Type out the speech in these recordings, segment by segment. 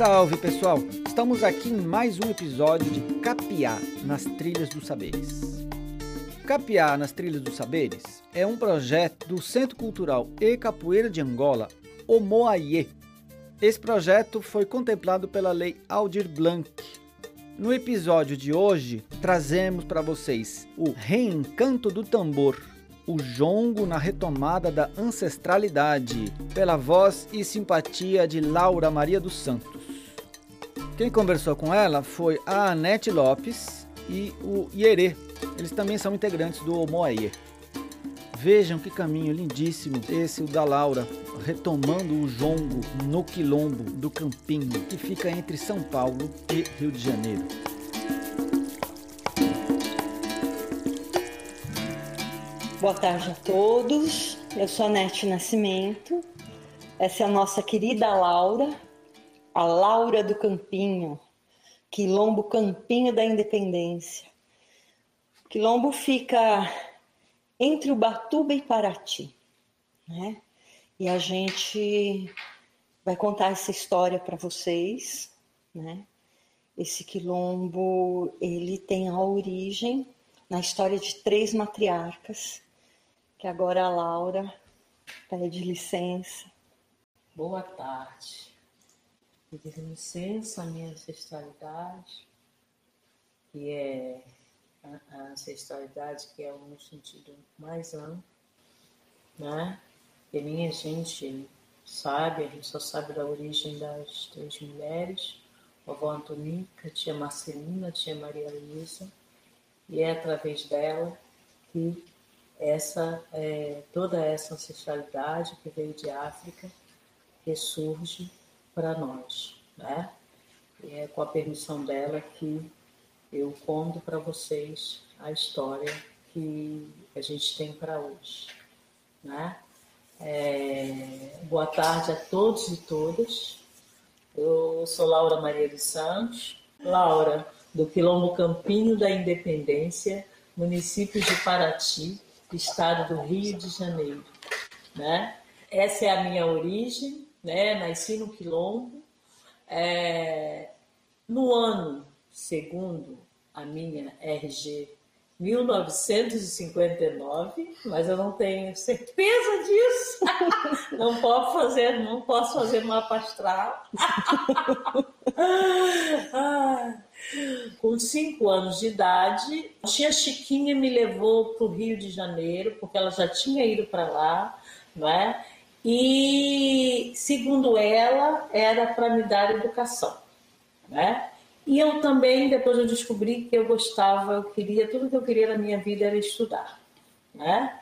Salve pessoal! Estamos aqui em mais um episódio de Capiá nas Trilhas dos Saberes. Capiá nas Trilhas dos Saberes é um projeto do Centro Cultural e Capoeira de Angola, Omoaie. Esse projeto foi contemplado pela Lei Aldir Blanc. No episódio de hoje, trazemos para vocês o Reencanto do Tambor, o jongo na retomada da ancestralidade, pela voz e simpatia de Laura Maria dos Santos. Quem conversou com ela foi a Anete Lopes e o Ierê. Eles também são integrantes do Moaie. Vejam que caminho lindíssimo esse o da Laura, retomando o jongo no quilombo do Campinho, que fica entre São Paulo e Rio de Janeiro. Boa tarde a todos. Eu sou a Nete Nascimento. Essa é a nossa querida Laura, a Laura do Campinho, Quilombo Campinho da Independência. Quilombo fica entre Ubatuba e Paraty, né? E a gente vai contar essa história para vocês, né? Esse quilombo, ele tem a origem na história de três matriarcas, que agora a Laura pede licença. Boa tarde pedir licença à minha ancestralidade, que é a ancestralidade que é um sentido mais amplo, né? E minha gente sabe, a gente só sabe da origem das três mulheres, a avó Antonica, a tia Marcelina, a tia Maria Luísa, e é através dela que essa, é, toda essa ancestralidade que veio de África ressurge para nós, né? E é com a permissão dela que eu conto para vocês a história que a gente tem para hoje, né? É, boa tarde a todos e todas. Eu sou Laura Maria dos Santos, Laura do Quilombo Campinho da Independência, município de Paraty, estado do Rio de Janeiro, né? Essa é a minha origem, né? Nasci no Quilombo. É, no ano segundo a minha RG 1959, mas eu não tenho certeza disso. Não posso fazer, não posso fazer mapa astral. Com cinco anos de idade, a tia Chiquinha me levou para o Rio de Janeiro, porque ela já tinha ido para lá, não é? E, segundo ela, era para me dar educação, né? E eu também, depois eu descobri que eu gostava, eu queria, tudo que eu queria na minha vida era estudar, né?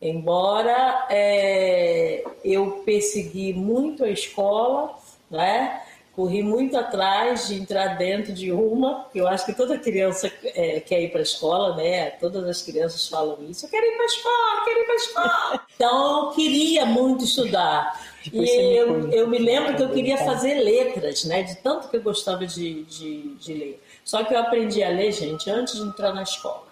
Embora é, eu persegui muito a escola, né? Corri muito atrás de entrar dentro de uma, eu acho que toda criança é, quer ir para a escola, né? Todas as crianças falam isso, eu quero ir para a escola, quero ir para a escola. Então, eu queria muito estudar. Depois e eu, me eu me lembro que eu queria fazer letras, né? De tanto que eu gostava de, de, de ler. Só que eu aprendi a ler, gente, antes de entrar na escola,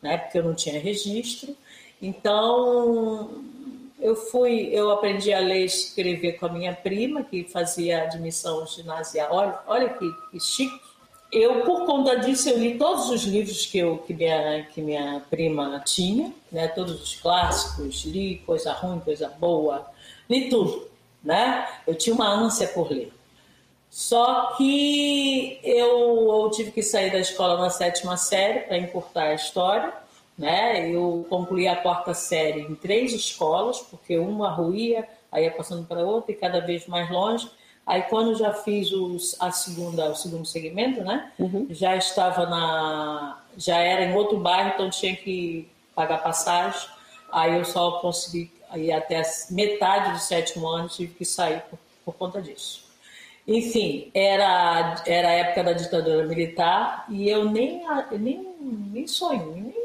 né? Porque eu não tinha registro. Então, eu fui, eu aprendi a ler e escrever com a minha prima, que fazia admissão ginasial. Olha, olha que, que chique. Eu, por conta disso, eu li todos os livros que, eu, que, minha, que minha prima tinha, né? todos os clássicos, li coisa ruim, coisa boa, li tudo. Né? Eu tinha uma ânsia por ler. Só que eu, eu tive que sair da escola na sétima série para encurtar a história né? Eu concluí a quarta série em três escolas, porque uma ruía, aí ia passando para outra e cada vez mais longe. Aí quando já fiz os, a segunda, o segundo segmento, né? Uhum. Já estava na, já era em outro bairro, então tinha que pagar passagem. Aí eu só consegui ir até metade do sétimo ano, tive que sair por, por conta disso. Enfim, era, era a época da ditadura militar e eu nem, nem, nem sonho, nem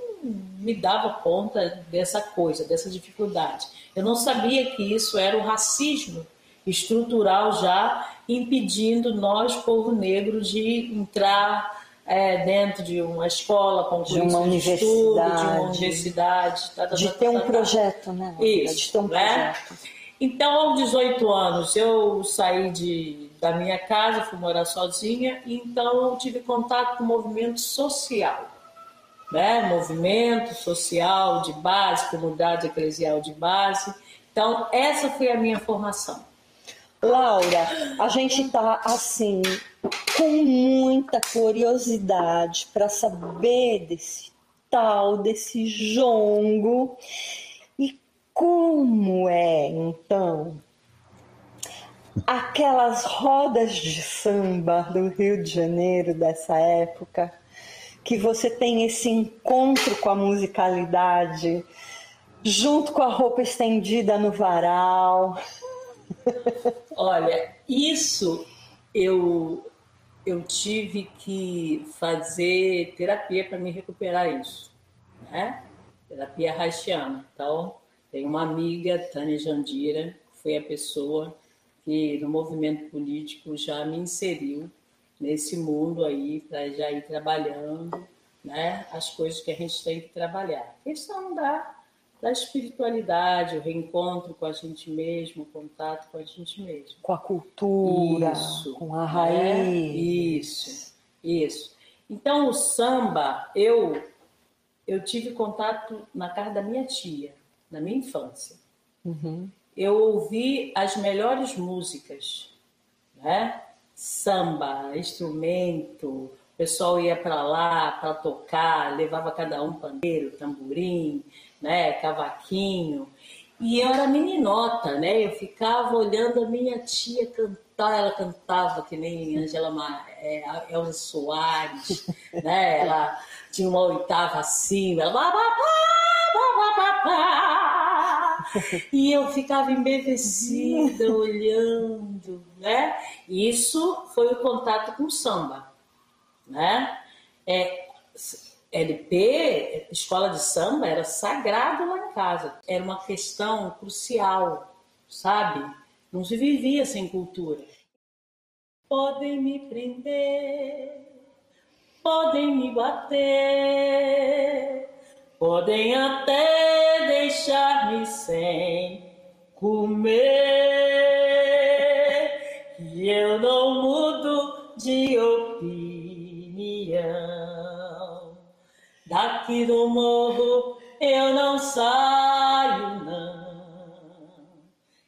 me dava conta dessa coisa, dessa dificuldade. Eu não sabia que isso era o racismo estrutural já impedindo nós, povo negro, de entrar é, dentro de uma escola, concluir de uma universidade, estudo, de uma universidade, tá, tá, de tá, ter um projeto, né? Isso, de ter um né? projeto. Então, aos 18 anos, eu saí de, da minha casa, fui morar sozinha, então eu tive contato com o movimento social, né? Movimento social de base, comunidade eclesial de base. Então, essa foi a minha formação. Laura, a gente está assim com muita curiosidade para saber desse tal desse jongo e como é então aquelas rodas de samba do Rio de Janeiro dessa época que você tem esse encontro com a musicalidade junto com a roupa estendida no varal Olha, isso eu eu tive que fazer terapia para me recuperar isso, né? Terapia haitiana. Então, tem uma amiga, Tânia Jandira, que foi a pessoa que no movimento político já me inseriu nesse mundo aí para já ir trabalhando, né? As coisas que a gente tem que trabalhar. Questão da da espiritualidade, o reencontro com a gente mesmo, o contato com a gente mesmo. Com a cultura, isso, com a raiz. É, isso, isso. Então, o samba, eu, eu tive contato na casa da minha tia, na minha infância. Uhum. Eu ouvi as melhores músicas, né? Samba, instrumento, o pessoal ia para lá para tocar, levava cada um pandeiro, tamborim, né, cavaquinho. E eu era meninota, né? Eu ficava olhando a minha tia cantar, ela cantava que nem Angela é, Elza Soares, né? Ela tinha uma oitava acima, ela e eu ficava embevecida olhando, né? Isso foi o contato com o samba, né? É, LP, escola de samba, era sagrado lá em casa. Era uma questão crucial, sabe? Não se vivia sem cultura. Podem me prender, podem me bater, podem até deixar-me sem comer, e eu não mudo de opinião. Daqui do morro eu não saio, não.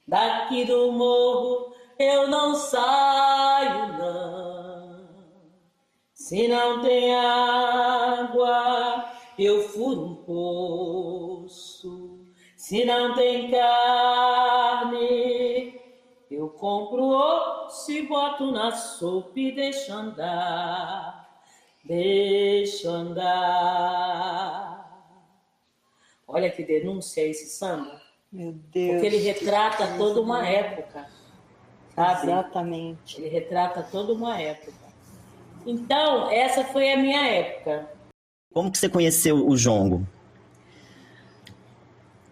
Daqui do morro eu não saio, não. Se não tem um poço. Se não tem carne, eu compro osso e boto na sopa e deixo andar. Deixa andar. Olha que denúncia esse samba. Meu Deus. Porque ele retrata toda uma época. Sabe? Exatamente. Ele retrata toda uma época. Então, essa foi a minha época. Como que você conheceu o jongo?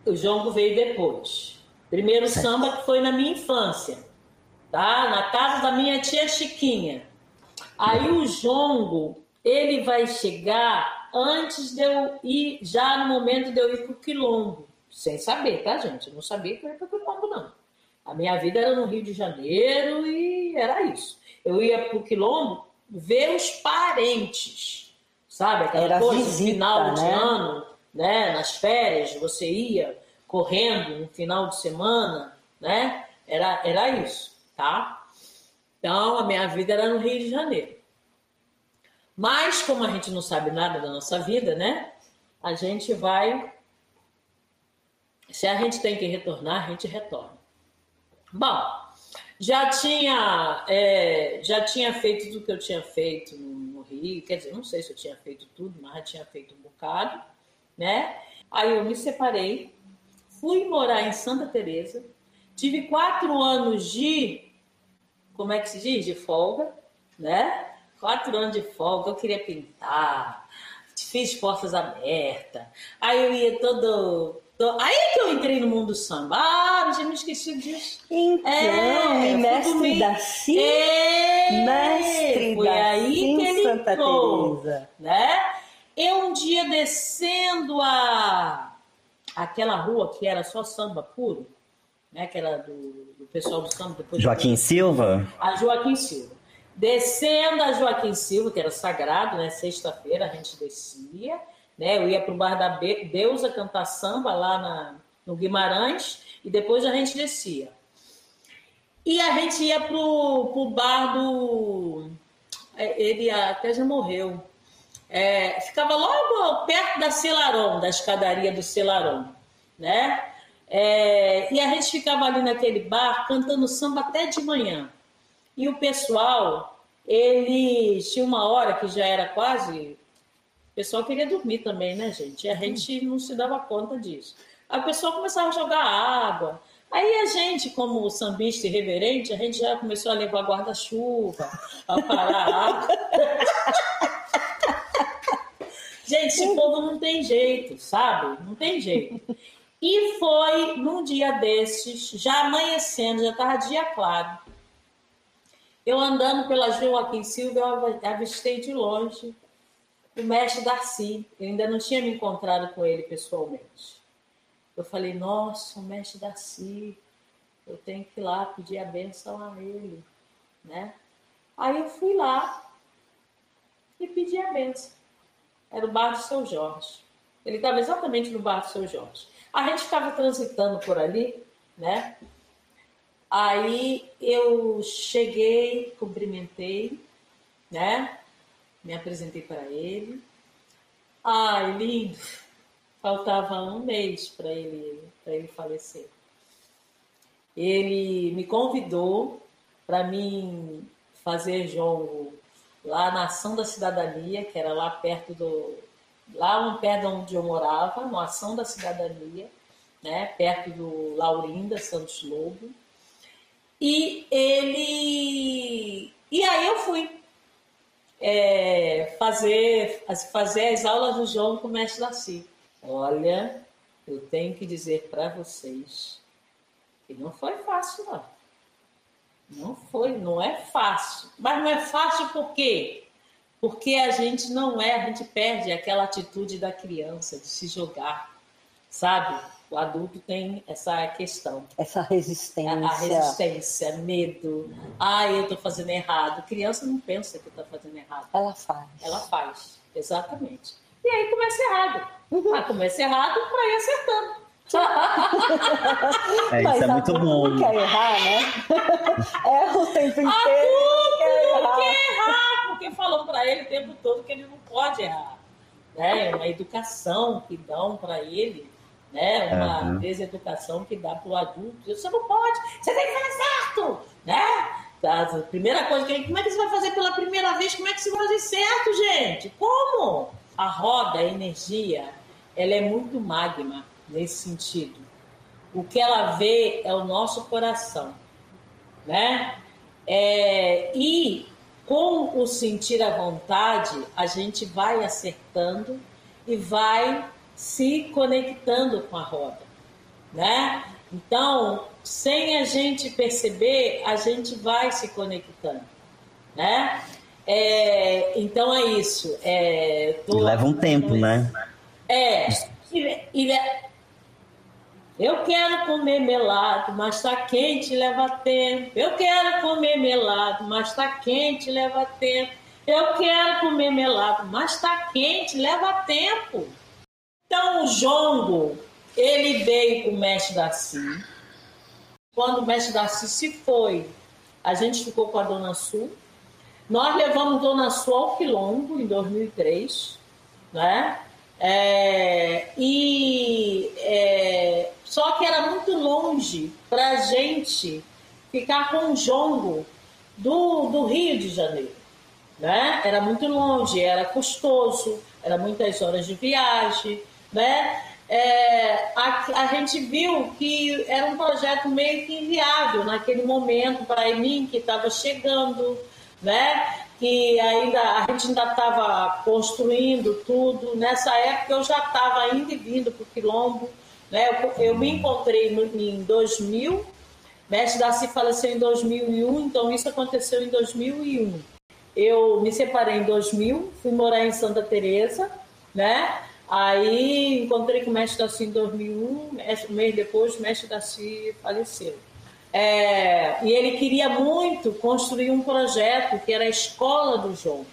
O jongo veio depois. Primeiro certo. samba que foi na minha infância, tá? Na casa da minha tia Chiquinha. Aí o jongo ele vai chegar antes de eu ir, já no momento de eu ir para o quilombo. Sem saber, tá, gente? Eu não sabia que eu ia para o quilombo, não. A minha vida era no Rio de Janeiro e era isso. Eu ia para o quilombo ver os parentes, sabe? Aquela era coisa, visita, final né? de ano, né? Nas férias, você ia correndo no final de semana, né? Era, era isso, tá? Então, a minha vida era no Rio de Janeiro. Mas, como a gente não sabe nada da nossa vida, né? A gente vai. Se a gente tem que retornar, a gente retorna. Bom, já tinha, é, já tinha feito tudo que eu tinha feito no Rio, quer dizer, não sei se eu tinha feito tudo, mas já tinha feito um bocado, né? Aí eu me separei, fui morar em Santa Teresa, tive quatro anos de, como é que se diz, de folga, né? quatro anos de folga, eu queria pintar, fiz portas abertas. Aí eu ia todo. Aí que eu entrei no mundo do samba. Ah, já me esqueci disso. Então, é, mestre da Sim. É, mestre foi da aí Sim, que ele Santa entrou, Teresa. né? Eu um dia descendo a aquela rua que era só samba puro, né, que era do, do pessoal do samba. Depois Joaquim Silva? A Joaquim Silva. Descendo a Joaquim Silva, que era sagrado, né? Sexta-feira a gente descia, né? Eu ia para o bar da Deusa cantar samba lá na, no Guimarães e depois a gente descia. E a gente ia para o bar do. É, ele até já morreu. É, ficava logo perto da Celaron, da escadaria do Celaron, né? É, e a gente ficava ali naquele bar cantando samba até de manhã. E o pessoal, ele tinha uma hora que já era quase. O pessoal queria dormir também, né, gente? E a gente não se dava conta disso. Aí o pessoal começava a jogar água. Aí a gente, como sambista irreverente, a gente já começou a levar guarda-chuva, a parar a água. gente, esse povo não tem jeito, sabe? Não tem jeito. E foi num dia desses, já amanhecendo, já estava dia claro. Eu andando pela Joaquim Silva, eu avistei de longe o mestre Darcy. Eu ainda não tinha me encontrado com ele pessoalmente. Eu falei, nossa, o mestre Darcy, eu tenho que ir lá pedir a benção a ele, né? Aí eu fui lá e pedi a benção. Era o bar do Seu Jorge. Ele estava exatamente no bar do Seu Jorge. A gente ficava transitando por ali, né? Aí eu cheguei, cumprimentei, né? Me apresentei para ele. Ai, lindo! Faltava um mês para ele, para ele falecer. Ele me convidou para mim fazer jongo lá na Ação da Cidadania, que era lá perto do, lá perto onde eu morava, no Ação da Cidadania, né, perto do Laurinda Santos Lobo. E ele. E aí eu fui é, fazer, fazer as aulas do João com o mestre Laci. Olha, eu tenho que dizer para vocês que não foi fácil, não. Não foi, não é fácil. Mas não é fácil por quê? Porque a gente não é, a gente perde aquela atitude da criança de se jogar, sabe? O adulto tem essa questão. Essa resistência. A, resistência, medo. Ah, eu estou fazendo errado. A criança não pensa que está fazendo errado. Ela faz. Ela faz, exatamente. E aí começa errado. Uhum. Ah, começa errado para ir acertando. É, isso é muito bom. Não quer errar, né? Erra o tempo inteiro. Adulto quer errar. quer errar, porque falou para ele o tempo todo que ele não pode errar. Né? É uma educação que dão para ele, né? uma uhum. deseducação que dá para o adulto. Você não pode, você tem que fazer certo. Né? Tá, a primeira coisa que como é que você vai fazer pela primeira vez? Como é que você vai fazer certo, gente? Como? A roda, a energia, ela é muito magma nesse sentido. O que ela vê é o nosso coração, né? É, e com o sentir à vontade, a gente vai acertando e vai se conectando com a roda, né? Então, sem a gente perceber, a gente vai se conectando, né? É, então é isso. É, tô... Leva um tempo, né? É. E, e, eu quero comer melado, mas tá quente, leva tempo. Eu quero comer melado, mas tá quente, leva tempo. Eu quero comer melado, mas tá quente, leva tempo. Então o jongo, ele veio com o mestre Darcy. Quando o mestre Darcy se foi, a gente ficou com a Dona Sul. Nós levamos Dona Sul ao Quilombo em 2003, né? É, e é, só que era muito longe para a gente ficar com o jongo do, do Rio de Janeiro. Né? Era muito longe, era custoso, era muitas horas de viagem. Né? É, a, a gente viu que era um projeto meio que inviável naquele momento para mim, que estava chegando, né? que ainda a gente ainda estava construindo tudo. Nessa época eu já estava indo e vindo para o Quilombo. Né? Eu, eu me encontrei no, em 2000, Mestre Darcy faleceu em 2001, então isso aconteceu em 2001. Eu me separei em 2000, fui morar em Santa Teresa, né? Aí encontrei com o mestre Daci em 2001, um mês depois o mestre Daci faleceu. É, e ele queria muito construir um projeto que era a Escola do João,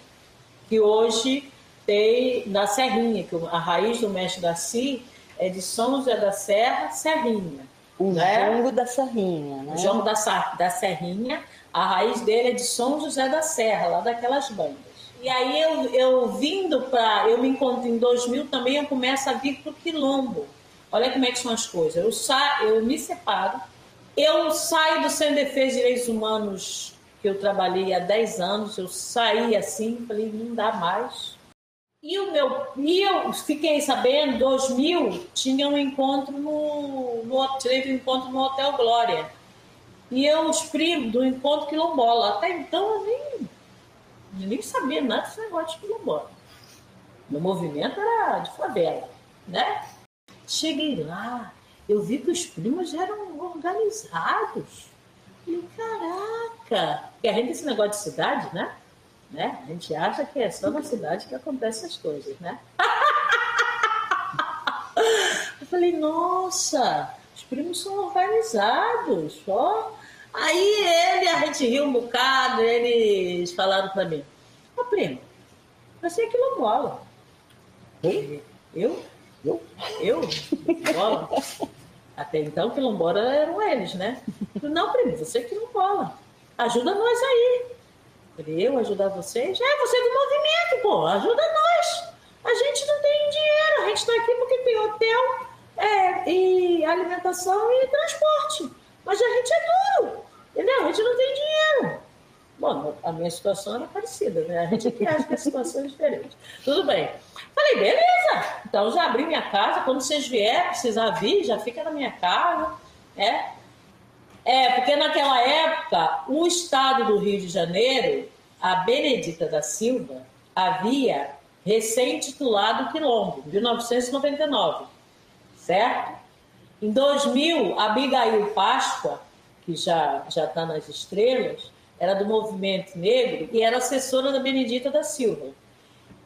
que hoje tem na Serrinha, que a raiz do mestre Daci é de São José da Serra, Serrinha. O né? jongo da Serrinha, né? O jongo da, da Serrinha, a raiz dele é de São José da Serra, lá daquelas bandas. E aí eu, eu vindo para, eu me encontro em 2000 também, eu começo a vir para o Quilombo. Olha como é que são as coisas. Eu, sa eu me separo, eu saio do Sem Defesa de Direitos Humanos, que eu trabalhei há 10 anos, eu saí assim, falei, não dá mais. E, o meu, e eu fiquei sabendo, em 2000, tinha um encontro no, no, teve um encontro no Hotel Glória. E eu, os primos do encontro quilombola. Até então eu nem, eu nem sabia nada desse negócio de quilombola. Meu movimento era de favela, né? Cheguei lá, eu vi que os primos eram organizados. E caraca! Porque a gente tem esse negócio de cidade, né? né? A gente acha que é só na cidade que acontecem as coisas, né? Eu falei, nossa, os primos são organizados, ó. Aí ele, a gente riu um bocado, eles falaram para mim, ô primo, você é quilombola. Eu? Eu? Eu? Eu? Quilombola? Até então, quilombola eram eles, né? Não, primo, você é quilombola. Ajuda nós aí. Eu ajudar vocês? É, você é do movimento, pô, ajuda nós. A gente não tem dinheiro, a gente está aqui porque tem hotel, é, e alimentação e transporte. Mas a gente é duro, entendeu? A gente não tem dinheiro. Bom, a minha situação era parecida, né? A gente aqui acha que a situação é diferente. Tudo bem. Falei, beleza. Então já abri minha casa. Quando vocês vierem, precisar vir, já fica na minha casa. É. É, porque naquela época, o estado do Rio de Janeiro, a Benedita da Silva, havia recém-titulado Quilombo, 1999 certo? Em 2000, Abigail Páscoa, que já está nas estrelas, era do movimento negro e era assessora da Benedita da Silva.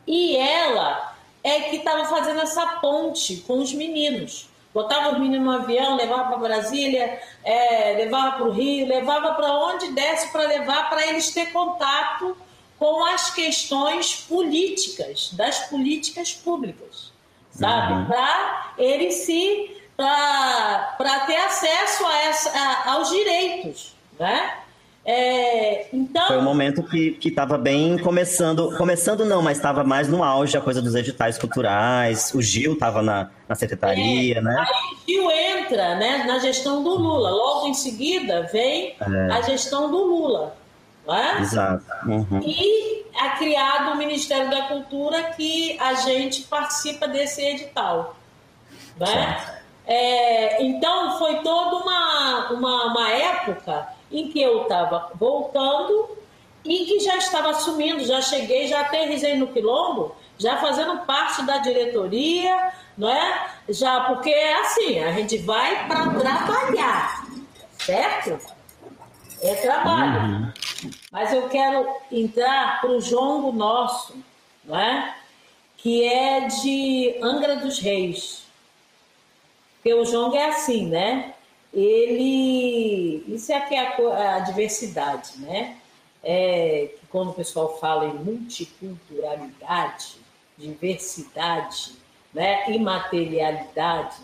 E ela é que estava fazendo essa ponte com os meninos. Botava os meninos no avião, levava para Brasília, é, levava para o Rio, levava para onde desse para levar, para eles ter contato com as questões políticas, das políticas públicas sabe? Uhum. Para ele se para ter acesso a essa, a, aos direitos, né? É, então foi um momento que estava bem começando, começando não, mas estava mais no auge a coisa dos editais culturais. O Gil estava na, na secretaria, é, né? Aí o Gil entra, né, na gestão do Lula. Logo em seguida vem é. a gestão do Lula, é? Exato. Uhum. E é criado o Ministério da Cultura que a gente participa desse edital. Né? É, então, foi toda uma, uma, uma época em que eu estava voltando e que já estava assumindo, já cheguei, já aterrisei no Quilombo, já fazendo parte da diretoria, não é? Já, porque é assim, a gente vai para trabalhar, certo? É trabalho. Uhum. Mas eu quero entrar para o jongo nosso, não é? que é de Angra dos Reis. Porque o jongo é assim, né? Ele. Isso é que é a, a diversidade, né? É, que quando o pessoal fala em multiculturalidade, diversidade, né? imaterialidade,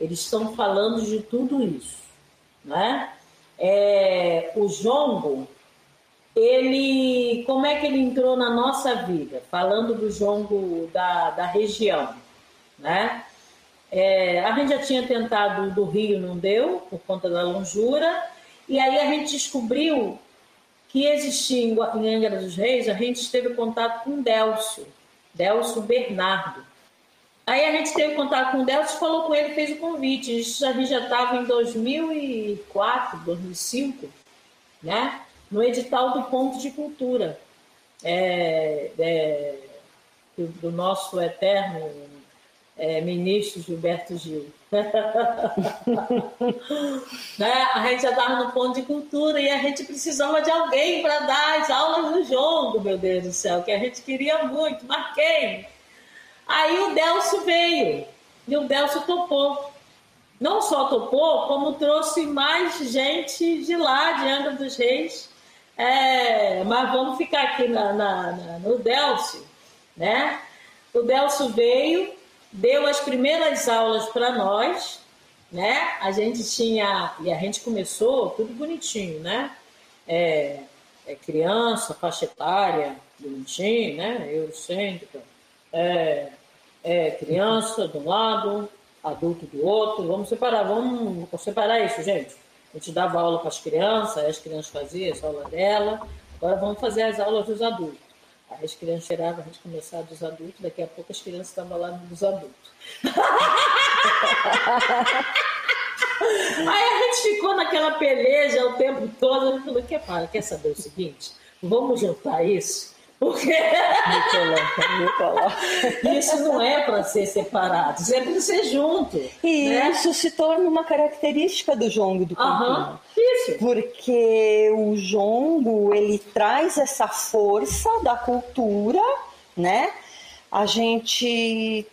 eles estão falando de tudo isso. Né? É, o jongo ele, como é que ele entrou na nossa vida? Falando do jongo da, da região, né? É, a gente já tinha tentado do Rio, não deu, por conta da longura, e aí a gente descobriu que existia em Angra dos Reis, a gente teve contato com Delcio, Delcio Bernardo. Aí a gente teve contato com o Delcio, falou com ele, fez o convite. A gente já estava em 2004, 2005, né? no edital do Ponto de Cultura, é, é, do, nosso eterno é, ministro Gilberto Gil. né? A gente já estava no Ponto de Cultura e a gente precisava de alguém para dar as aulas do jogo, meu Deus do céu, que a gente queria muito, mas quem? Aí o Delcio veio e o Delcio topou. Não só topou, como trouxe mais gente de lá, de Angra dos Reis. É, mas vamos ficar aqui na, na, na, no Delcio, né? O Delcio veio, deu as primeiras aulas para nós, né? A gente tinha e a gente começou tudo bonitinho, né? É, é criança, faixa etária, bonitinho, né? Eurocêntrica. É, é criança de um lado, adulto do outro. Vamos separar, vamos separar isso, gente. A gente dava aula para as crianças, as crianças faziam as aulas dela. Agora vamos fazer as aulas dos adultos. Aí as crianças tiravam, a gente começava dos adultos, daqui a pouco as crianças estavam lá dos adultos. Aí a gente ficou naquela peleja o tempo todo. Eu falei, quer, quer saber o seguinte? Vamos juntar isso porque isso não é para ser separado, isso é para ser junto. E né? isso se torna uma característica do jongo do campinho. Isso. Porque o jongo, ele traz essa força da cultura, né? A gente,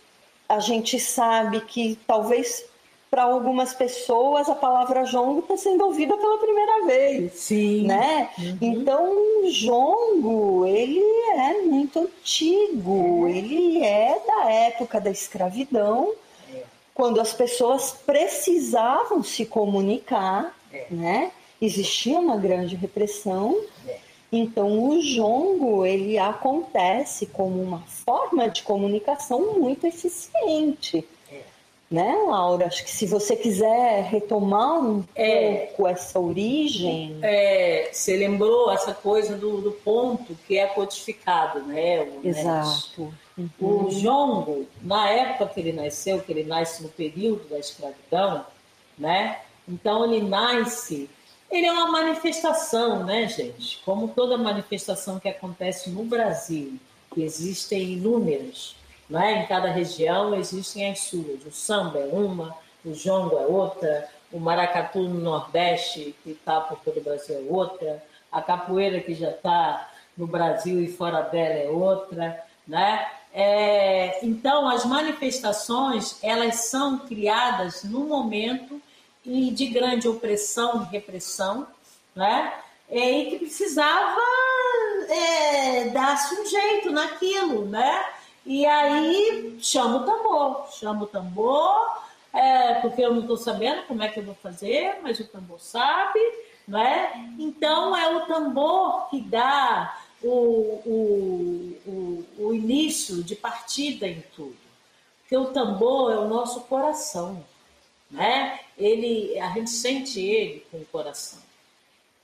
a gente sabe que talvez para algumas pessoas a palavra jongo está sendo ouvida pela primeira vez, Sim. né? Uhum. Então o jongo ele é muito antigo, ele é da época da escravidão, é. quando as pessoas precisavam se comunicar, é. né? Existia uma grande repressão. É. Então o jongo ele acontece como uma forma de comunicação muito eficiente né, Laura? Acho que se você quiser retomar um é, pouco essa origem. É, você lembrou essa coisa do, do ponto que é codificado, né? O, Exato. Uhum. O jongo, na época que ele nasceu, que ele nasce no período da escravidão, né? Então ele nasce. Ele é uma manifestação, né, gente? Como toda manifestação que acontece no Brasil, que existem inúmeras né? Em cada região existem as suas. O samba é uma, o jongo é outra, o maracatu no Nordeste, que está por todo o Brasil, é outra, a capoeira que já está no Brasil e fora dela é outra. Né? É, então, as manifestações elas são criadas no momento de grande opressão, de repressão, né? e que precisava é, dar-se um jeito naquilo, né? E aí chama o tambor, chama o tambor, é, porque eu não estou sabendo como é que eu vou fazer, mas o tambor sabe, né? Então é o tambor que dá o, o, o, o início de partida em tudo. Porque o tambor é o nosso coração, né? Ele, a gente sente ele com o coração,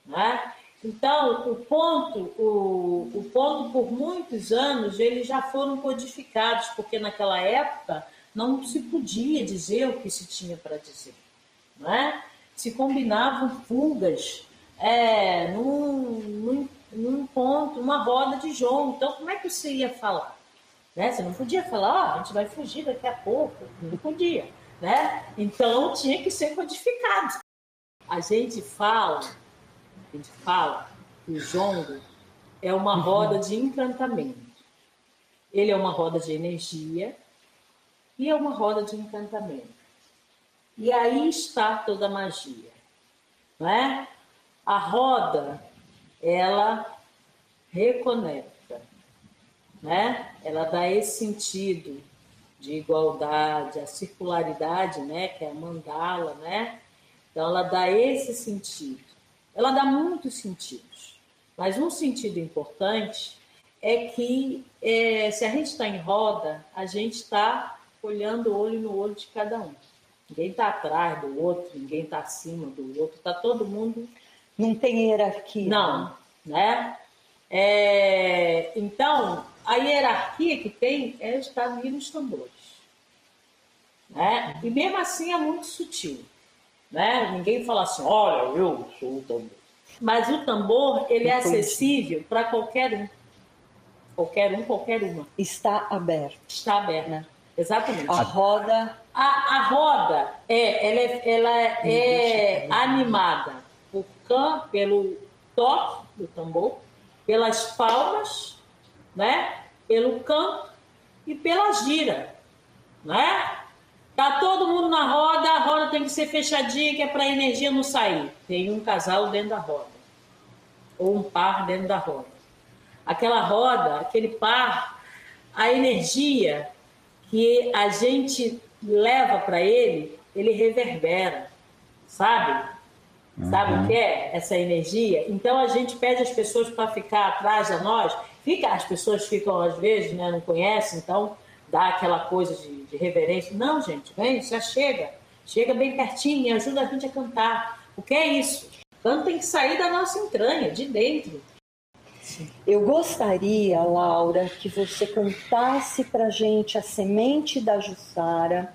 né? Então, o ponto, o, o ponto por muitos anos, eles já foram codificados, porque naquela época não se podia dizer o que se tinha para dizer. Não é? Se combinavam fugas é, num, num, num, ponto, uma roda de jogo. Então, como é que você ia falar? Né? Você não podia falar, ah, a gente vai fugir daqui a pouco. Não podia. Né? Então, tinha que ser codificado. A gente fala a gente fala que o jongo é uma uhum. roda de encantamento. Ele é uma roda de energia e é uma roda de encantamento. E aí está toda a magia, não é? A roda, ela reconecta, né? Ela dá esse sentido de igualdade, a circularidade, né? Que é a mandala, né? Então, ela dá esse sentido ela dá muitos sentidos. Mas um sentido importante é que é, se a gente está em roda, a gente está olhando o olho no olho de cada um. Ninguém está atrás do outro, ninguém está acima do outro, está todo mundo. Não tem hierarquia. Não, né? É, então, a hierarquia que tem é estar ali nos tambores. Né? E mesmo assim é muito sutil. Né? Ninguém fala assim, olha, eu sou o tambor. Mas o tambor, ele é acessível para qualquer um. Qualquer um, qualquer uma. Está aberto. Está aberto. Né? Exatamente. A roda. A, a roda é, ela é, ela é animada por can, pelo toque do tambor, pelas palmas, né? pelo canto e pela gira, né? Tá todo mundo na roda, a roda tem que ser fechadinha, que é para a energia não sair. Tem um casal dentro da roda, ou um par dentro da roda. Aquela roda, aquele par, a energia que a gente leva para ele, ele reverbera, sabe? Uhum. Sabe o que é essa energia? Então a gente pede as pessoas para ficar atrás de nós. Fica, as pessoas ficam às vezes, né, não conhecem, então dá aquela coisa de, de reverência. Não, gente, vem, já chega. Chega bem pertinho e ajuda a gente a cantar. O que é isso? Canto tem que sair da nossa entranha, de dentro. Eu gostaria, Laura, que você contasse para gente a semente da Jussara,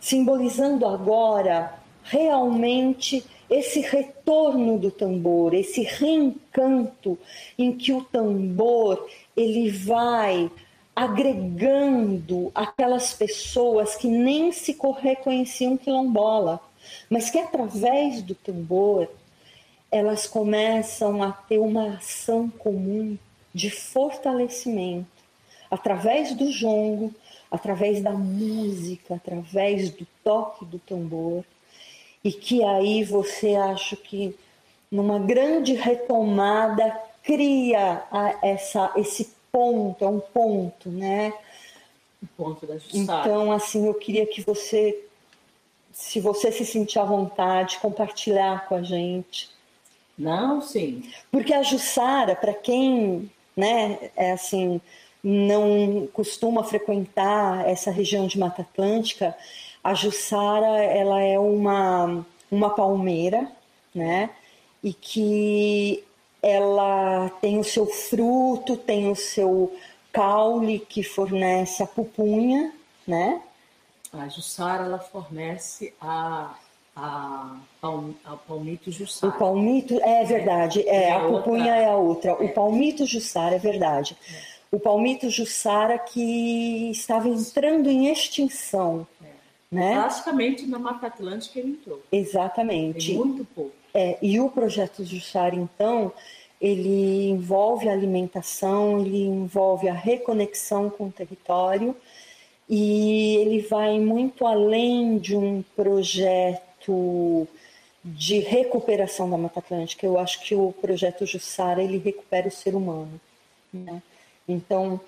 simbolizando agora realmente esse retorno do tambor, esse reencanto em que o tambor ele vai agregando aquelas pessoas que nem se reconheciam quilombola, mas que através do tambor elas começam a ter uma ação comum de fortalecimento através do jongo, através da música, através do toque do tambor e que aí você acha que numa grande retomada cria essa esse ponto, é um ponto, né? O ponto da justiça. Então, assim, eu queria que você, se você se sentir à vontade, compartilhar com a gente. Não, sim. Porque a Jussara, para quem, né, é assim, não costuma frequentar essa região de Mata Atlântica, a Jussara, ela é uma, uma palmeira, né? E que ela tem o seu fruto, tem o seu caule que fornece a pupunha, né? A Jussara, ela fornece a, a, a palmito Jussara. O palmito, é verdade, é, é a, a pupunha é a outra. O palmito Jussara, é verdade. É. O palmito Jussara que estava entrando em extinção. Né? Praticamente na Mata Atlântica ele entrou. Exatamente. Tem muito pouco. É, e o projeto Jussara, então, ele envolve a alimentação, ele envolve a reconexão com o território e ele vai muito além de um projeto de recuperação da Mata Atlântica. Eu acho que o projeto Jussara ele recupera o ser humano. Né? Então,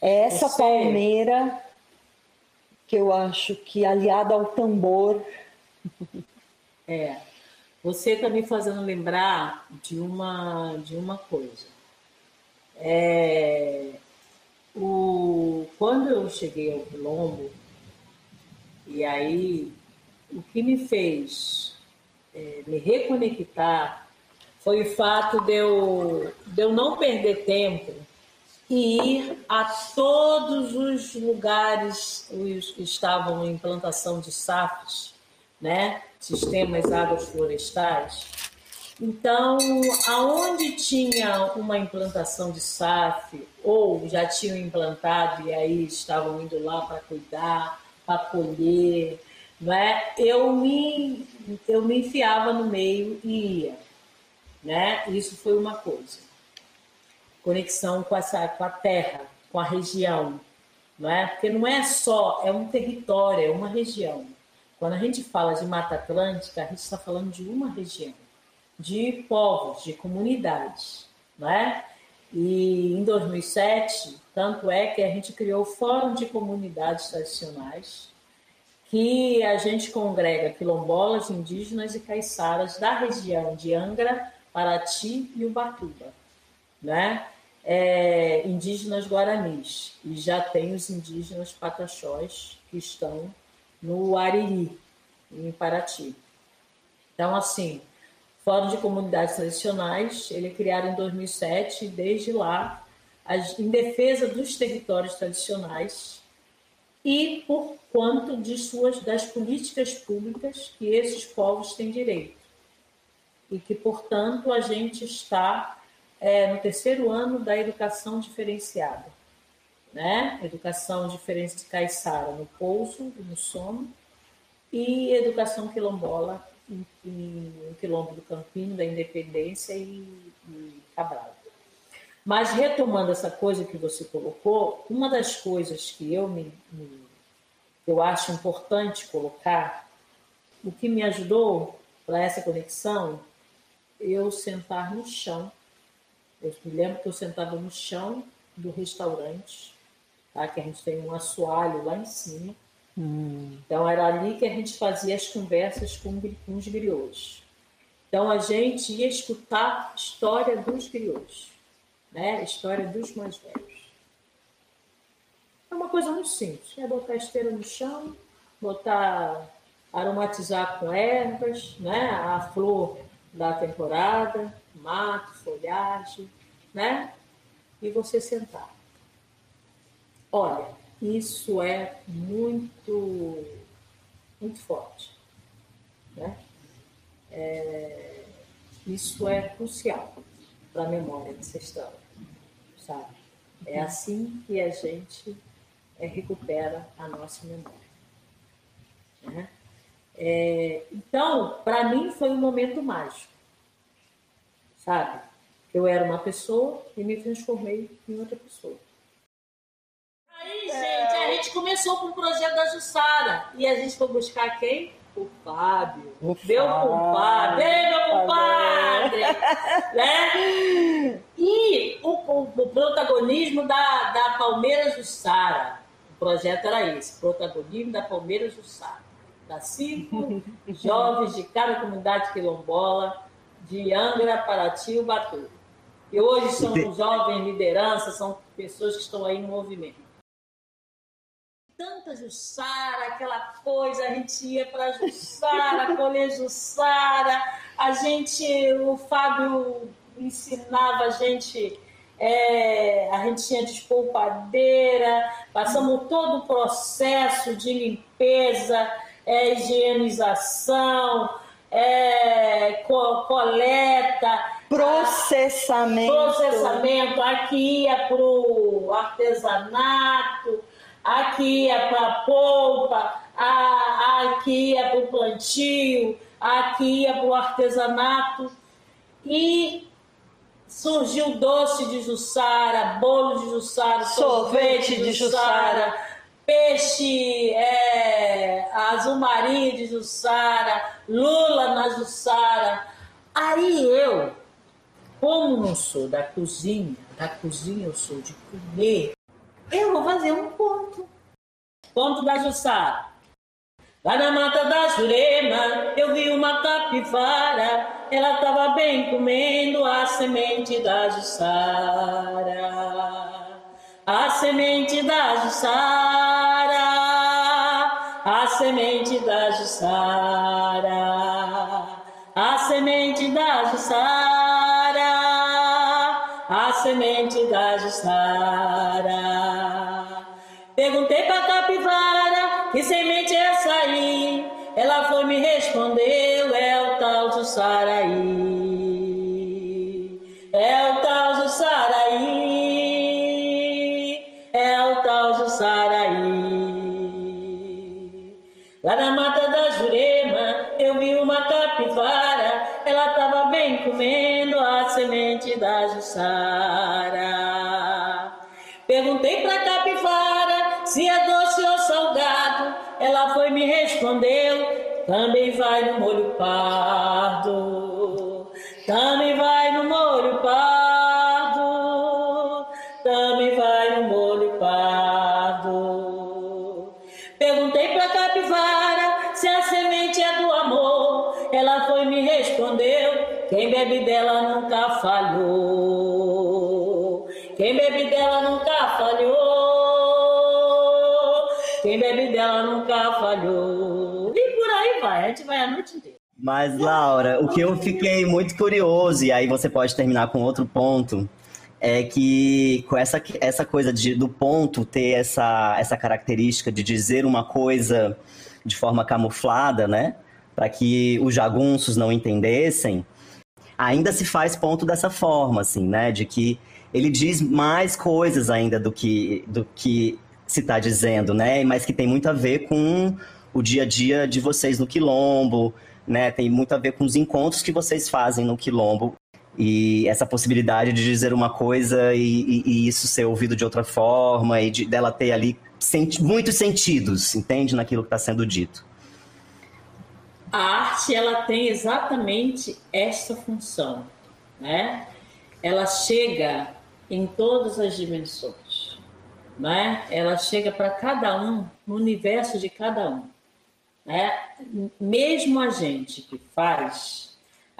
essa Você... palmeira que eu acho que aliada ao tambor. É. Você está me fazendo lembrar de uma, de uma coisa. É, o, quando eu cheguei ao Quilombo, e aí o que me fez é, me reconectar foi o fato de eu, de eu não perder tempo e ir a todos os lugares que estavam em plantação de SAFs, né? sistemas florestais. Então, aonde tinha uma implantação de SAF, ou já tinham implantado e aí estavam indo lá para cuidar, para colher, não é? eu, me, eu me enfiava no meio e ia. Né? Isso foi uma coisa conexão com, essa, com a terra, com a região, não é? Porque não é só, é um território, é uma região. Quando a gente fala de Mata Atlântica, a gente está falando de uma região, de povos, de comunidades, não é? E em 2007, tanto é que a gente criou o Fórum de Comunidades Tradicionais, que a gente congrega quilombolas, indígenas e caiçaras da região de Angra, Paraty e Ubatuba né? É, indígenas guaranis e já tem os indígenas pataxós que estão no Ariri, em Paraty. Então, assim, Fórum de Comunidades Tradicionais, ele é criado em 2007 e desde lá, em defesa dos territórios tradicionais e por quanto de suas das políticas públicas que esses povos têm direito. E que, portanto, a gente está é, no terceiro ano da educação diferenciada. Né? Educação diferente de Caiçara no Pouso, no Sono, e educação quilombola no Quilombo do Campinho, da Independência e, e Cabral. Mas retomando essa coisa que você colocou, uma das coisas que eu me, me eu acho importante colocar, o que me ajudou para essa conexão, eu sentar no chão. Eu me lembro que eu sentava no chão do restaurante, tá? que a gente tem um assoalho lá em cima. Hum. Então era ali que a gente fazia as conversas com, com os griots. Então a gente ia escutar a história dos griots né? A história dos mais velhos. É uma coisa muito simples, é botar a esteira no chão, botar, aromatizar com ervas, né? A flor da temporada, mato, folhagem, né? E você sentar. Olha, isso é muito, muito forte, né? É, isso é crucial para a memória ancestral sabe? É assim que a gente é, recupera a nossa memória. Né? É, então, para mim foi um momento mágico, sabe? Eu era uma pessoa e me transformei em outra pessoa. Aí, gente, a gente começou com o projeto da Jussara e a gente foi buscar quem? O Fábio. O meu compadre. Ei, meu compadre! né? E o, o, o, protagonismo da, da Palmeiras do Sara. O projeto era esse: protagonismo da Palmeiras do Sara. Das cinco jovens de cada comunidade quilombola, de Angra, Paraty e Ubatuba. E hoje são jovens lideranças, são pessoas que estão aí no movimento tanta Jussara, aquela coisa, a gente ia para Jussara, colher Jussara, a gente, o Fábio ensinava a gente, é, a gente tinha despolpadeira, passamos todo o processo de limpeza, é, higienização, é, co coleta, processamento. Processamento, aqui ia para o artesanato, aqui é para a polpa, aqui é para o plantio, aqui é para o artesanato. E surgiu doce de Jussara, bolo de Jussara, sorvete, sorvete de Jussara, peixe é, azul marinho de Jussara, lula na Jussara. Aí eu, como não sou da cozinha, da cozinha eu sou de comer, eu vou fazer um ponto. Ponto da Jussara. Lá na mata da Jurema, eu vi uma capivara. Ela estava bem comendo a semente da Jussara. A semente da Jussara. A semente da Jussara. A semente da Jussara. A semente da Jussara. Jussara. Perguntei pra capivara se é doce ou salgado, ela foi me respondeu, também vai no molho pardo, também bebe dela nunca falhou, quem bebe dela nunca falhou. Quem bebe dela nunca falhou. E por aí vai, a gente vai a noite inteira. Mas, Laura, o que eu fiquei muito curioso, e aí você pode terminar com outro ponto, é que com essa, essa coisa de, do ponto ter essa, essa característica de dizer uma coisa de forma camuflada, né? Para que os jagunços não entendessem, ainda se faz ponto dessa forma, assim, né? De que ele diz mais coisas ainda do que, do que se está dizendo, né? Mas que tem muito a ver com o dia a dia de vocês no quilombo, né? Tem muito a ver com os encontros que vocês fazem no quilombo. E essa possibilidade de dizer uma coisa e, e, e isso ser ouvido de outra forma e de, dela ter ali senti muitos sentidos, entende, naquilo que está sendo dito. A arte ela tem exatamente esta função, né? Ela chega em todas as dimensões, né? Ela chega para cada um, no universo de cada um, né? Mesmo a gente que faz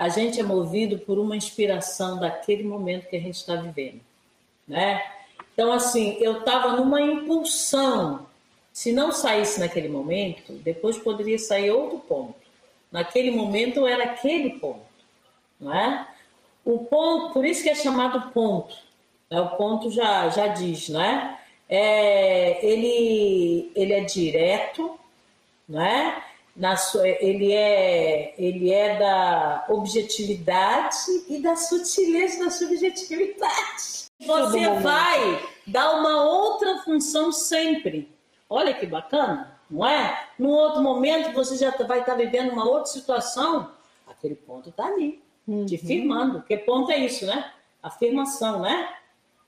a gente é movido por uma inspiração daquele momento que a gente está vivendo, né? Então, assim, eu estava numa impulsão. Se não saísse naquele momento, depois poderia sair outro ponto. Naquele momento era aquele ponto, não é? O ponto, por isso que é chamado ponto. Né? O ponto já, já diz, né? É, ele, ele é direto, né? na sua, ele é ele é da objetividade e da sutileza da subjetividade. Você vai dar uma outra função sempre. Olha que bacana, não é? Num outro momento você já vai estar vivendo uma outra situação, aquele ponto está ali, uhum. te firmando. Que ponto é isso, né? Afirmação, né?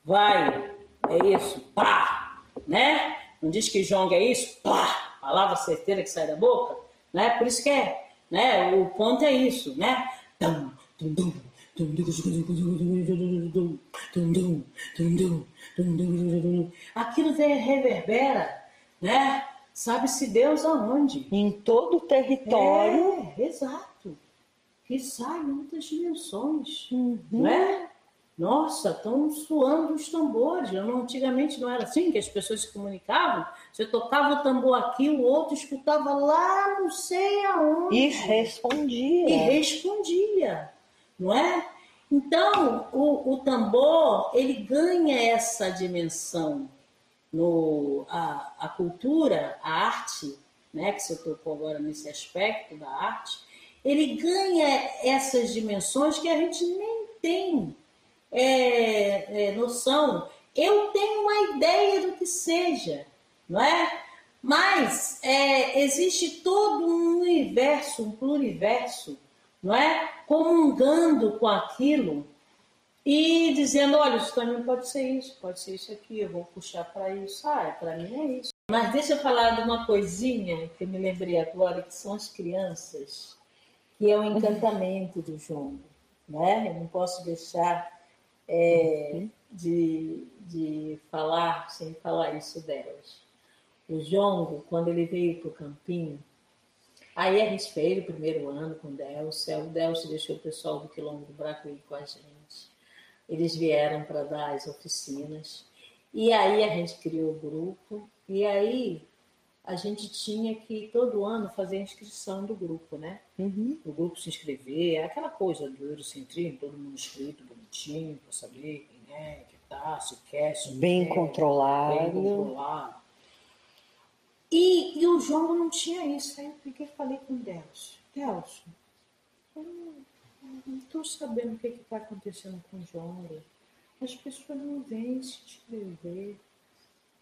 Vai, é isso, pá, né? Não diz que jonga é isso, pá, palavra certeira que sai da boca né? Por isso que é, né? O ponto é isso, né? Aquilo reverbera, né? Sabe-se Deus aonde? Em todo o território. É, exato. Que sai muitas dimensões, uhum. não é? Nossa, estão suando os tambores. Não, antigamente não era assim que as pessoas se comunicavam. Você tocava o tambor aqui, o outro escutava lá, não sei aonde. E respondia. E respondia, não é? Então, o, o tambor, ele ganha essa dimensão. No, a, a cultura, a arte, né, que você tocou agora nesse aspecto da arte, ele ganha essas dimensões que a gente nem tem é, é, noção, eu tenho uma ideia do que seja, não é? Mas é, existe todo um universo, um pluriverso, não é? Comungando com aquilo e dizendo, olha, isso também pode ser isso, pode ser isso aqui, eu vou puxar para isso, ah, é, para mim é isso. Mas deixa eu falar de uma coisinha que eu me lembrei agora, que são as crianças, que é o encantamento do João, né? Eu não posso deixar é, de, de falar, sem falar isso delas. O Jongo, quando ele veio para o Campinho, aí a gente o primeiro ano com o Delcio, o Delcio deixou o pessoal do Quilombo do Bracuí com a gente. Eles vieram para dar as oficinas. E aí a gente criou o grupo, e aí a gente tinha que todo ano fazer a inscrição do grupo, né? Uhum. O grupo se inscrever, aquela coisa do Eurocentrismo, todo mundo inscrito, bonitinho, para saber quem é, que tá, se quer, se bem quer, controlado. Bem controlado. E, e, o João não tinha isso. Aí eu e falei com o Delcio. Delcio, eu não estou sabendo o que está acontecendo com o João. As pessoas não vêm se inscrever.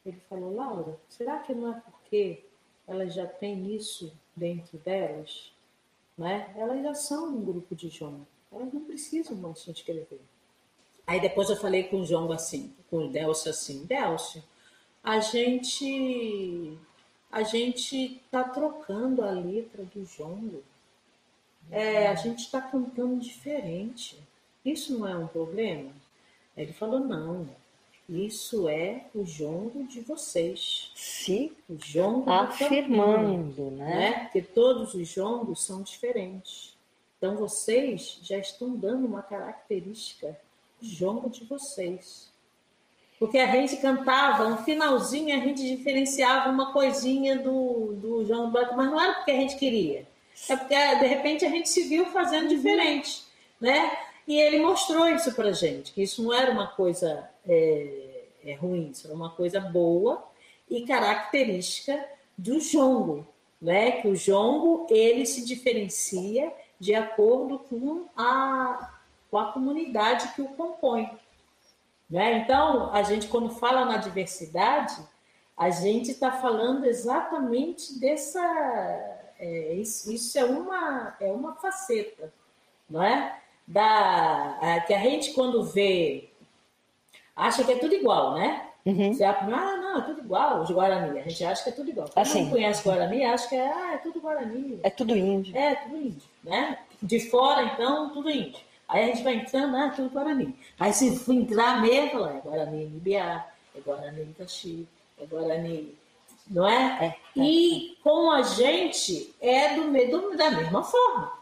Ele falou, Laura, será que não é porque elas já têm isso dentro delas? Né? Elas já são um grupo de João, elas não precisam mais se inscrever. Aí depois eu falei com o João assim, com o Delcio assim, Delcio, a gente a gente está trocando a letra do jongo. É, a gente está cantando diferente. Isso não é um problema? Ele falou, não, isso é o jongo de vocês. Sim. O jongo afirmando, né? né? Porque todos os jongos são diferentes. Então vocês já estão dando uma característica jongo de vocês. Porque a gente cantava, um finalzinho a gente diferenciava uma coisinha do, do jongo mas não era porque a gente queria. É porque de repente a gente se viu fazendo diferente, né? E ele mostrou isso para gente, que isso não era uma coisa é, é ruim, isso era uma coisa boa e característica do jongo, né? Que o jongo ele se diferencia de acordo com a, com a comunidade que o compõe. Né? Então, a gente, quando fala na diversidade, a gente está falando exatamente dessa. É, isso, isso, é, uma, é uma faceta, não é? da é, que a gente quando vê acha que é tudo igual, né? Uhum. Você, ah, não, é tudo igual, os Guarani. A gente acha que é tudo igual. Quem assim. não conhece Guarani, acha que é, ah, é tudo Guarani. É tudo índio. É, tudo índio, né? De fora, então, tudo índio. Aí a gente vai entrando, ah, tudo Guarani. Aí se for entrar mesmo, é Guarani Ibiá, é Guarani Itachi, é Guarani, não é? é, é e com a gente é do, do, da mesma forma,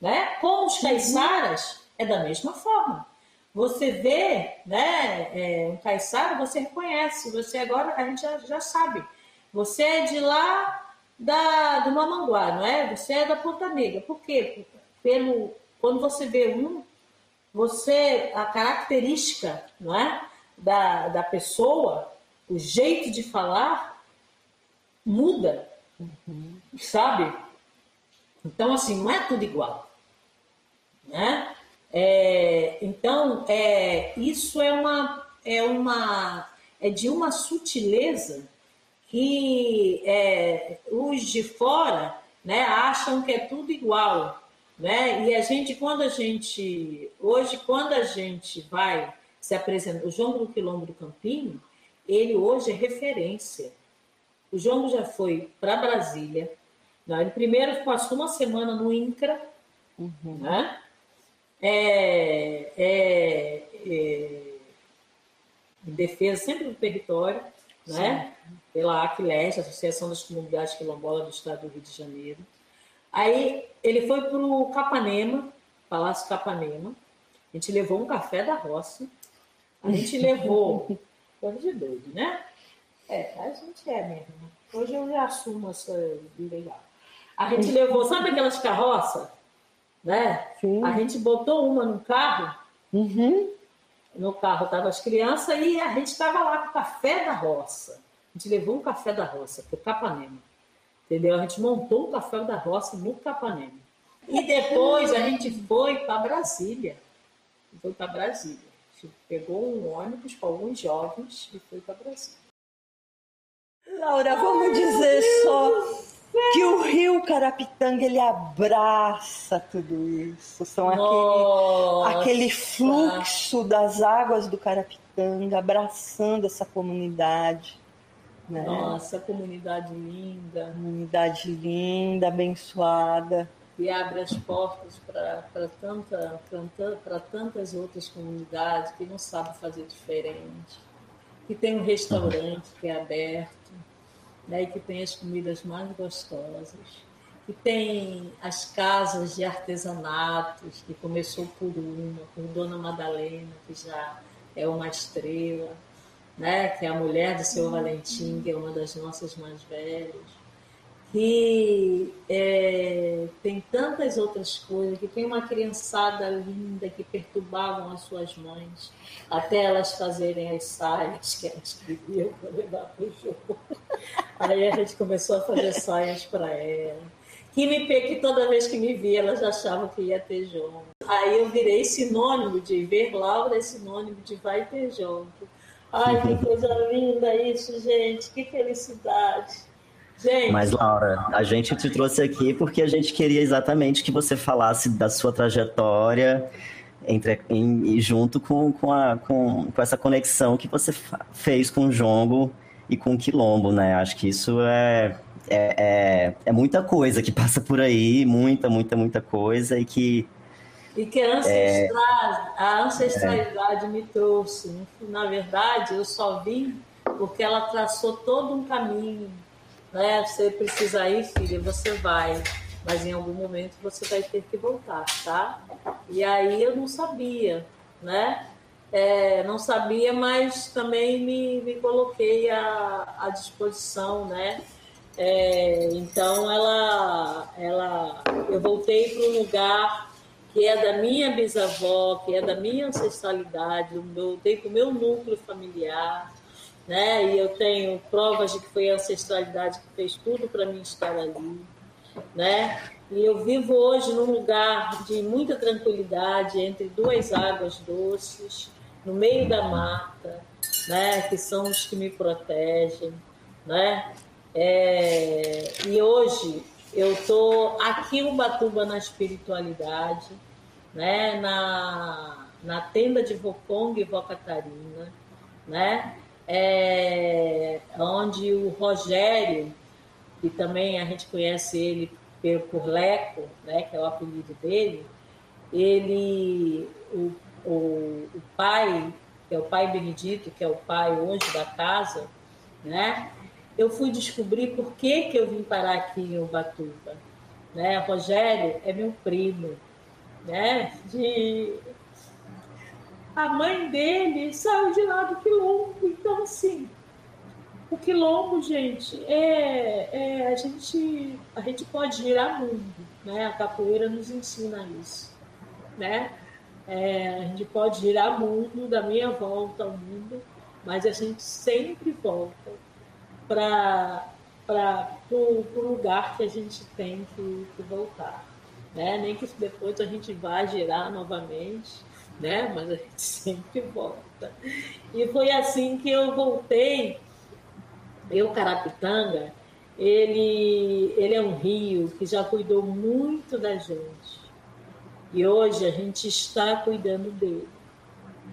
né? Com os caiçaras é da mesma forma. Você vê, né, é, um caiçara, você reconhece, você agora, a gente já, já sabe. Você é de lá da, do Mamanguá, não é? Você é da Ponta Negra. Por quê? Pelo, quando você vê um, você, a característica, não é? Da, da pessoa, o jeito de falar muda, uhum. sabe? Então, assim, não é tudo igual, né? É, então, é, isso é uma, é uma é de uma sutileza que é, os de fora né, acham que é tudo igual. Né? E a gente, quando a gente, hoje, quando a gente vai se apresentar, o João do Quilombo do Campinho, ele hoje é referência. O João já foi para Brasília. Né? Ele primeiro passou uma semana no INCRA, uhum. né? é, é, é, em defesa sempre do território, né? pela ACLES, Associação das Comunidades Quilombolas do Estado do Rio de Janeiro. Aí ele foi para o Capanema, Palácio Capanema. A gente levou um café da roça. A gente levou. Coisa de doido, né? É, a gente é mesmo. Hoje eu já assumo essa legal. A gente levou, sabe aquelas carroças? né? Sim. A gente botou uma no carro, uhum. no carro estavam as crianças e a gente estava lá com o café da roça. A gente levou um café da roça para o Capanema, entendeu? A gente montou um café da roça no Capanema. E depois a gente foi para Brasília. Foi para Brasília. Pegou um ônibus com alguns jovens e foi para Brasília. Laura, vamos dizer só que o rio Carapitanga ele abraça tudo isso. São aquele, aquele fluxo das águas do Carapitanga abraçando essa comunidade. Né? Nossa, comunidade linda. Comunidade linda, abençoada. E abre as portas para tanta, tanta, tantas outras comunidades que não sabem fazer diferente. Que tem um restaurante que é aberto né, que tem as comidas mais gostosas, que tem as casas de artesanatos, que começou por uma, por Dona Madalena, que já é uma estrela, né, que é a mulher do seu Valentim, que é uma das nossas mais velhas que é, tem tantas outras coisas, que tem uma criançada linda que perturbavam as suas mães, até elas fazerem as saias que elas queriam para levar para o jogo. Aí a gente começou a fazer saias para ela. Que, me, que toda vez que me via, elas achavam que ia ter jongo. Aí eu virei sinônimo de ver Laura, é sinônimo de vai ter jongo. Ai, que coisa linda isso, gente, que felicidade. Gente. Mas, Laura, a gente te trouxe aqui porque a gente queria exatamente que você falasse da sua trajetória entre, em, junto com, com, a, com, com essa conexão que você fez com o Jongo e com o Quilombo, né? Acho que isso é, é, é, é, muita coisa que passa por aí, muita, muita, muita coisa, e que. E que a, ancestral, é, a ancestralidade me trouxe. Na verdade, eu só vim porque ela traçou todo um caminho né? Você precisa ir, filha, você vai, mas em algum momento você vai ter que voltar, tá? E aí eu não sabia, né? É, não sabia, mas também me, me coloquei à, à disposição, né? É, então ela, ela, eu voltei para um lugar que é da minha bisavó, que é da minha ancestralidade, eu voltei para o meu núcleo familiar, né? E eu tenho provas de que foi a ancestralidade que fez tudo para mim estar ali, né? E eu vivo hoje num lugar de muita tranquilidade entre duas águas doces, no meio da mata, né? Que são os que me protegem, né? É... E hoje eu tô aqui em Ubatuba na espiritualidade, né, na, na tenda de Vopong e Vocatarina, né, é, onde o Rogério, que também a gente conhece ele por Leco, né, que é o apelido dele, ele, o, o, o pai, que é o pai Benedito, que é o pai hoje da casa, né, eu fui descobrir por que, que eu vim parar aqui em Ubatuba. Né? Rogério é meu primo, né? De... A mãe dele saiu de lá do quilombo, então assim, o quilombo, gente, é, é, a gente a gente pode girar mundo, né? A capoeira nos ensina isso, né? É, a gente pode girar mundo da minha volta ao mundo, mas a gente sempre volta para o lugar que a gente tem que, que, voltar. Né? Nem que depois a gente vá girar novamente, né? mas a gente sempre volta. E foi assim que eu voltei. Eu, Carapitanga, ele, ele é um rio que já cuidou muito da gente. E hoje a gente está cuidando dele.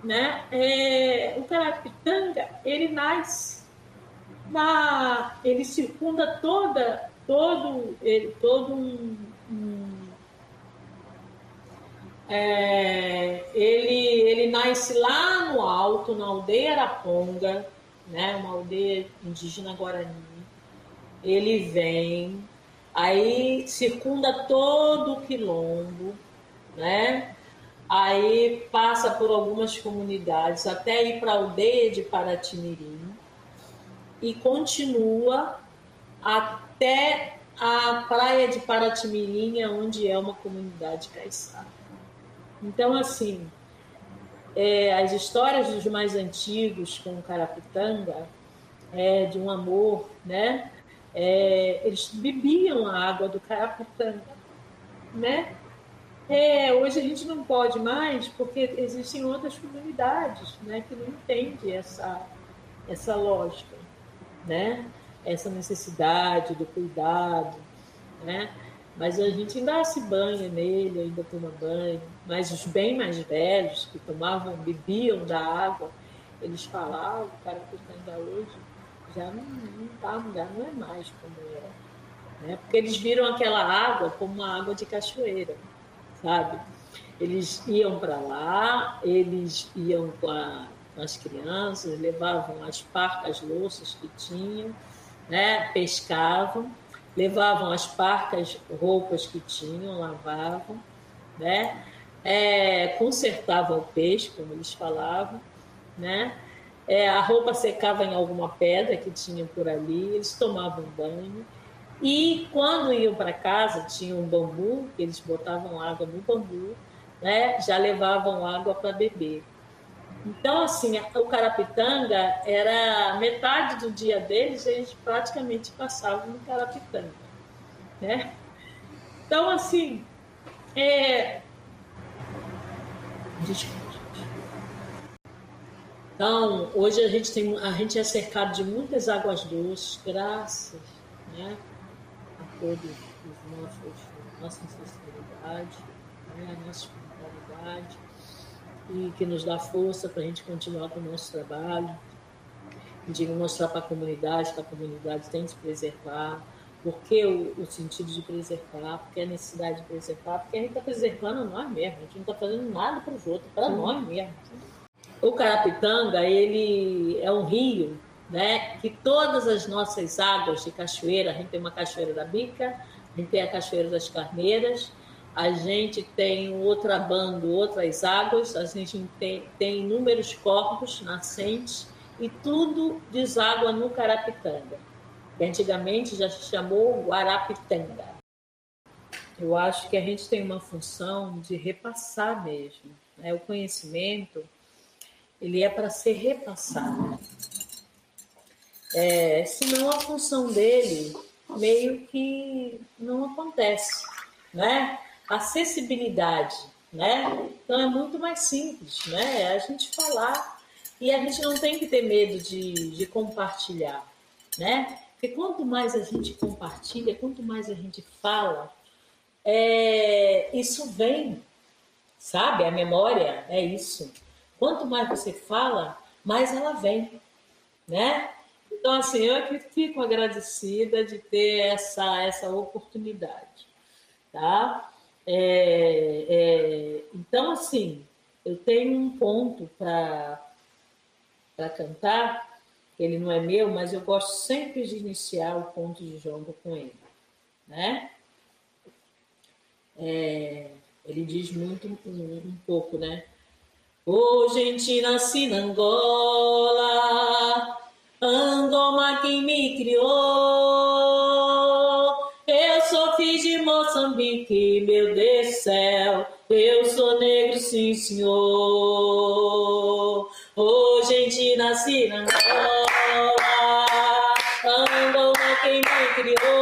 Né? É, o Carapitanga, ele nasce na, ele circunda toda, todo, ele, todo um, um é, ele, ele nasce lá no alto, na aldeia Araponga, né, uma aldeia indígena guarani. Ele vem, aí circunda todo o quilombo, né? Aí passa por algumas comunidades até ir para a aldeia de Paratimirim e continua até a praia de Paratimirim, onde é uma comunidade caiçara. Então, assim, é, as histórias dos mais antigos com o Carapitanga, é, de um amor, né? É, eles bebiam a água do Carapitanga, né? É, hoje a gente não pode mais porque existem outras comunidades né, que não entendem essa, essa lógica né? Essa necessidade do cuidado, né? Mas a gente ainda se banha nele, ainda toma banho. Mas os bem mais velhos, que tomavam, bebiam da água, eles falavam, o cara que está ainda hoje, já não, não, tá, já não é mais como era. Né? Porque eles viram aquela água como uma água de cachoeira, sabe? Eles iam para lá, eles iam com a as crianças, levavam as parcas louças que tinham, né? pescavam, levavam as parcas roupas que tinham, lavavam, né? É, consertavam o peixe, como eles falavam, né? É, a roupa secava em alguma pedra que tinha por ali, eles tomavam banho. E quando iam para casa, tinha um bambu, eles botavam água no bambu, né? já levavam água para beber. Então, assim, o Carapitanga era metade do dia deles, eles praticamente passavam no Carapitanga, né? Então, assim, é... Então, hoje a gente, tem, a gente é cercado de muitas águas doces, graças né, a todos os nossos, nossa ancestralidade, né, a nossa espiritualidade e que nos dá força para a gente continuar com o nosso trabalho, de mostrar para a comunidade que a comunidade tem que se preservar, porque o, o, sentido de preservar, porque a necessidade de preservar, porque a gente está preservando nós mesmos, a gente não está fazendo nada para os outros, para nós mesmos. O Carapitanga, ele é um rio, né, que todas as nossas águas de cachoeira, a gente tem uma cachoeira da Bica, a gente tem a cachoeira das Carneiras, a gente tem outra banda, outras águas, a gente tem, tem inúmeros corpos nascentes e tudo deságua no Carapitanga, que antigamente já se chamou Guarapitanga. Eu acho que a gente tem uma função de repassar mesmo. Né? O conhecimento ele é para ser repassado. É, senão a função dele meio que não acontece, né? Acessibilidade, né? Então é muito mais simples, né? É a gente falar e a gente não tem que ter medo de, de compartilhar, né? Porque quanto mais a gente compartilha, quanto mais a gente fala, é, isso vem, Sabe? A memória é isso. Quanto mais você fala, mais ela vem, né? Então, assim, eu aqui fico agradecida de ter essa, essa oportunidade, tá? É, é, então, assim, eu tenho um ponto para cantar, ele não é meu, mas eu gosto sempre de iniciar o ponto de jogo com ele, né? É, ele diz muito um, um pouco, né? Ô, gente, nasci na Angola, Angoma quem me criou. Eu sou filho de Moçambique, meu senhor. Ô, gente, nasci na Angola, Angoma quem me criou.